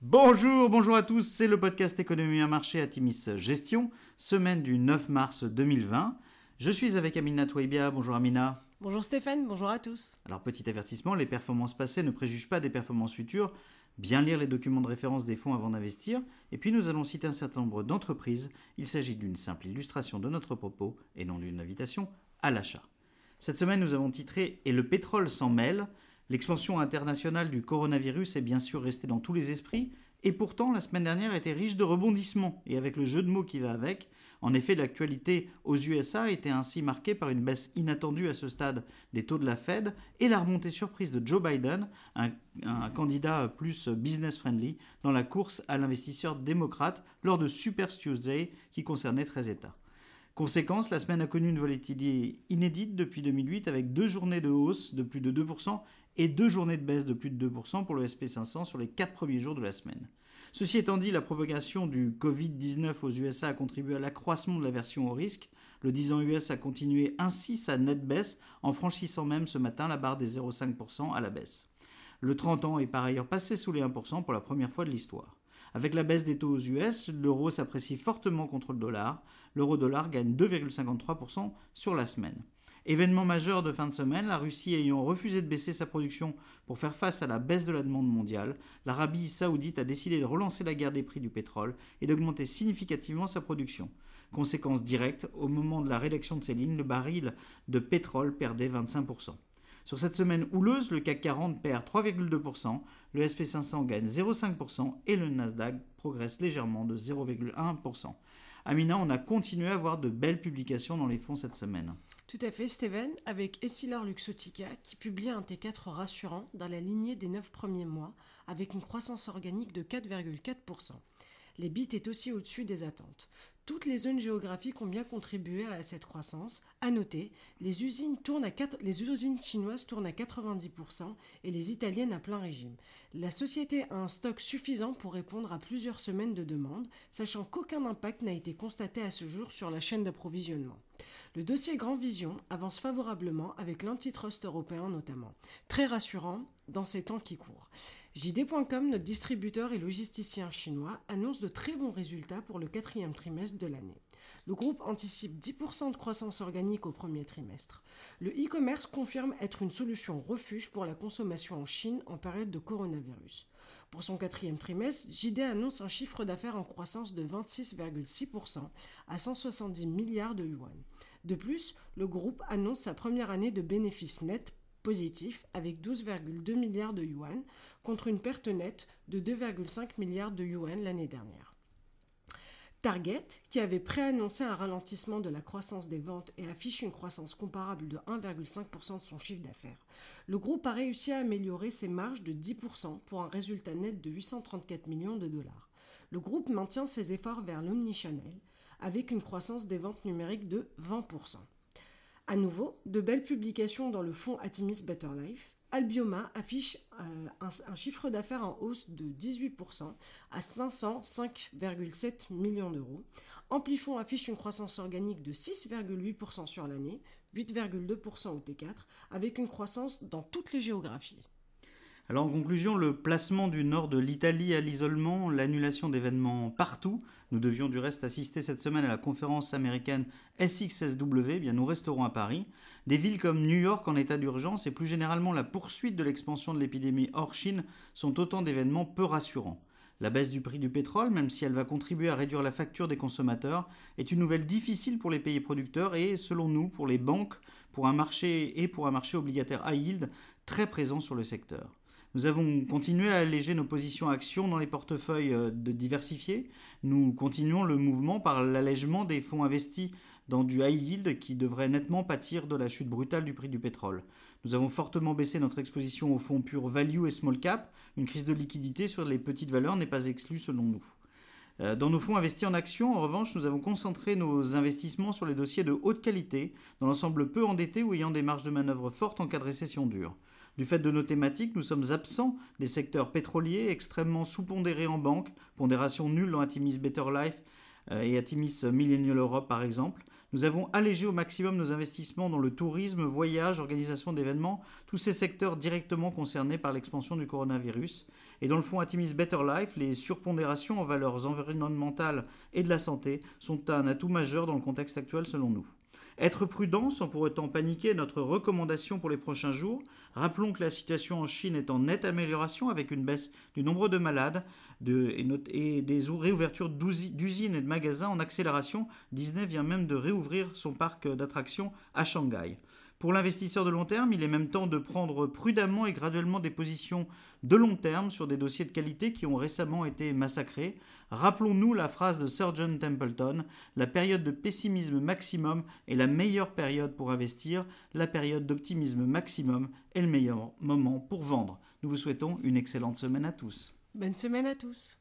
Bonjour, bonjour à tous, c'est le podcast Économie à marché Atimis Gestion, semaine du 9 mars 2020. Je suis avec Amina Touaibia, bonjour Amina. Bonjour Stéphane, bonjour à tous. Alors petit avertissement, les performances passées ne préjugent pas des performances futures, bien lire les documents de référence des fonds avant d'investir, et puis nous allons citer un certain nombre d'entreprises, il s'agit d'une simple illustration de notre propos et non d'une invitation à l'achat. Cette semaine nous avons titré Et le pétrole s'en mêle, L'expansion internationale du coronavirus est bien sûr restée dans tous les esprits, et pourtant la semaine dernière était riche de rebondissements, et avec le jeu de mots qui va avec. En effet, l'actualité aux USA était ainsi marquée par une baisse inattendue à ce stade des taux de la Fed et la remontée surprise de Joe Biden, un, candidat plus business-friendly, dans la course à l'investisseur démocrate lors de Super Tuesday qui concernait 13 États. Conséquence, la semaine a connu une volatilité inédite depuis 2008 avec deux journées de hausse de plus de 2% et deux journées de baisse de plus de 2% pour le SP500 sur les quatre premiers jours de la semaine. Ceci étant dit, la propagation du Covid-19 aux USA a contribué à l'accroissement de l'aversion au risque. Le 10 ans US a continué ainsi sa nette baisse en franchissant même ce matin la barre des 0,5% à la baisse. Le 30 ans est par ailleurs passé sous les 1% pour la première fois de l'histoire. Avec la baisse des taux aux US, l'euro s'apprécie fortement contre le dollar. L'euro-dollar gagne 2,53% sur la semaine. Événement majeur de fin de semaine, la Russie ayant refusé de baisser sa production pour faire face à la baisse de la demande mondiale, l'Arabie saoudite a décidé de relancer la guerre des prix du pétrole et d'augmenter significativement sa production. Conséquence directe, au moment de la rédaction de ces lignes, le baril de pétrole perdait 25%. Sur cette semaine houleuse, le CAC 40 perd 3,2%, le SP500 gagne 0,5% et le Nasdaq progresse légèrement de 0,1%. Amina, on a continué à avoir de belles publications dans les fonds cette semaine. Tout à fait, Steven, avec Essilor Luxotica qui publie un T4 rassurant dans la lignée des 9 premiers mois, avec une croissance organique de 4,4%. Les bits est aussi au-dessus des attentes. Toutes les zones géographiques ont bien contribué à cette croissance. À noter, les usines, tournent à 4, les usines chinoises tournent à 90% et les italiennes à plein régime. La société a un stock suffisant pour répondre à plusieurs semaines de demande, sachant qu'aucun impact n'a été constaté à ce jour sur la chaîne d'approvisionnement. Le dossier Grand Vision avance favorablement avec l'antitrust européen notamment. Très rassurant dans ces temps qui courent. JD.com, notre distributeur et logisticien chinois, annonce de très bons résultats pour le quatrième trimestre de l'année. Le groupe anticipe 10% de croissance organique au premier trimestre. Le e-commerce confirme être une solution refuge pour la consommation en Chine en période de coronavirus. Pour son quatrième trimestre, JD annonce un chiffre d'affaires en croissance de 26,6% à 170 milliards de yuan. De plus, le groupe annonce sa première année de bénéfices nets positifs avec 12,2 milliards de yuan contre une perte nette de 2,5 milliards de yuan l'année dernière. Target, qui avait préannoncé un ralentissement de la croissance des ventes et affiche une croissance comparable de 1,5% de son chiffre d'affaires. Le groupe a réussi à améliorer ses marges de 10% pour un résultat net de 834 millions de dollars. Le groupe maintient ses efforts vers l'omnichannel avec une croissance des ventes numériques de 20%. À nouveau, de belles publications dans le fonds Atimis Better Life. Albioma affiche euh, un, chiffre d'affaires en hausse de 18% à 505,7 millions d'euros. Amplifon affiche une croissance organique de 6,8% sur l'année, 8,2% au T4, avec une croissance dans toutes les géographies. Alors en conclusion, le placement du nord de l'Italie à l'isolement, l'annulation d'événements partout. Nous devions du reste assister cette semaine à la conférence américaine SXSW, eh bien nous resterons à Paris. Des villes comme New York en état d'urgence et plus généralement la poursuite de l'expansion de l'épidémie hors Chine sont autant d'événements peu rassurants. La baisse du prix du pétrole, même si elle va contribuer à réduire la facture des consommateurs, est une nouvelle difficile pour les pays producteurs et, selon nous, pour les banques, pour un marché et pour un marché obligataire high yield très présent sur le secteur. Nous avons continué à alléger nos positions actions dans les portefeuilles euh, de diversifiés. Nous continuons le mouvement par l'allègement des fonds investis dans du high yield qui devrait nettement pâtir de la chute brutale du prix du pétrole. Nous avons fortement baissé notre exposition aux fonds pure value et small cap. Une crise de liquidité sur les petites valeurs n'est pas exclue selon nous. Euh, dans nos fonds investis en actions, en revanche, nous avons concentré nos investissements sur les dossiers de haute qualité, dans l'ensemble peu endettés ou ayant des marges de manœuvre fortes en cas de récession dure. Du fait de nos thématiques, nous sommes absents des secteurs pétroliers extrêmement sous-pondérés en banque, pondération nulle dans Atimis Better Life euh, et Atimis Millennial Europe par exemple. Nous avons allégé au maximum nos investissements dans le tourisme, voyage, organisation d'événements, tous ces secteurs directement concernés par l'expansion du coronavirus. Et dans le fonds Atimis Better Life, les surpondérations en valeurs environnementales et de la santé sont un atout majeur dans le contexte actuel selon nous. Être prudent sans pour autant paniquer est notre recommandation pour les prochains jours. Rappelons que la situation en Chine est en nette amélioration avec une baisse du nombre de malades et, des réouvertures d'usines et de magasins en accélération. Disney vient même de réouvrir son parc d'attractions à Shanghai. Pour l'investisseur de long terme, il est même temps de prendre prudemment et graduellement des positions de long terme sur des dossiers de qualité qui ont récemment été massacrés. Rappelons-nous la phrase de Sir John Templeton, la période de pessimisme maximum est la meilleure période pour investir, la période d'optimisme maximum est le meilleur moment pour vendre. Nous vous souhaitons une excellente semaine à tous. Bonne semaine à tous.